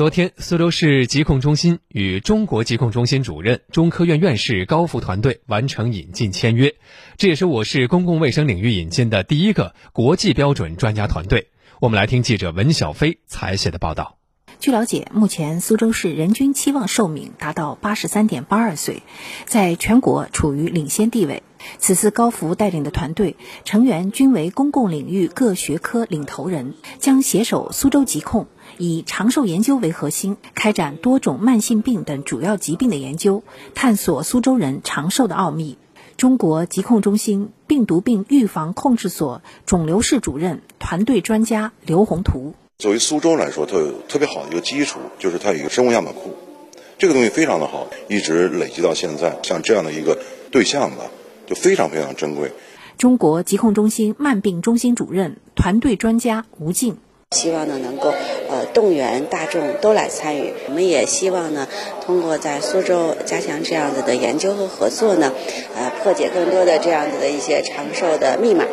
昨天，苏州市疾控中心与中国疾控中心主任、中科院院士高福团队完成引进签约，这也是我市公共卫生领域引进的第一个国际标准专家团队。我们来听记者文小飞采写的报道。据了解，目前苏州市人均期望寿命达到八十三点八二岁，在全国处于领先地位。此次高福带领的团队成员均为公共领域各学科领头人，将携手苏州疾控，以长寿研究为核心，开展多种慢性病等主要疾病的研究，探索苏州人长寿的奥秘。中国疾控中心病毒病预防控制所肿瘤室主任、团队专家刘宏图。作为苏州来说，它有特别好的一个基础，就是它有一个生物样本库，这个东西非常的好，一直累积到现在。像这样的一个对象吧，就非常非常珍贵。中国疾控中心慢病中心主任、团队专家吴静，希望呢能够呃动员大众都来参与。我们也希望呢通过在苏州加强这样子的研究和合作呢，呃破解更多的这样子的一些长寿的密码。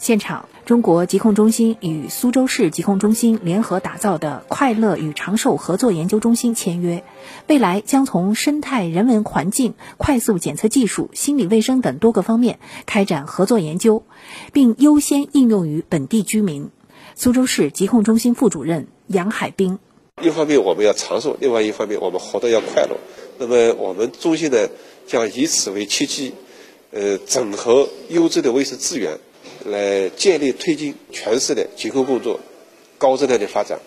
现场，中国疾控中心与苏州市疾控中心联合打造的快乐与长寿合作研究中心签约，未来将从生态人文环境、快速检测技术、心理卫生等多个方面开展合作研究，并优先应用于本地居民。苏州市疾控中心副主任杨海滨：一方面我们要长寿，另外一方面我们活得要快乐。那么我们中心呢，将以此为契机，呃，整合优质的卫生资源。来建立推进全市的结构工作高质量的发展。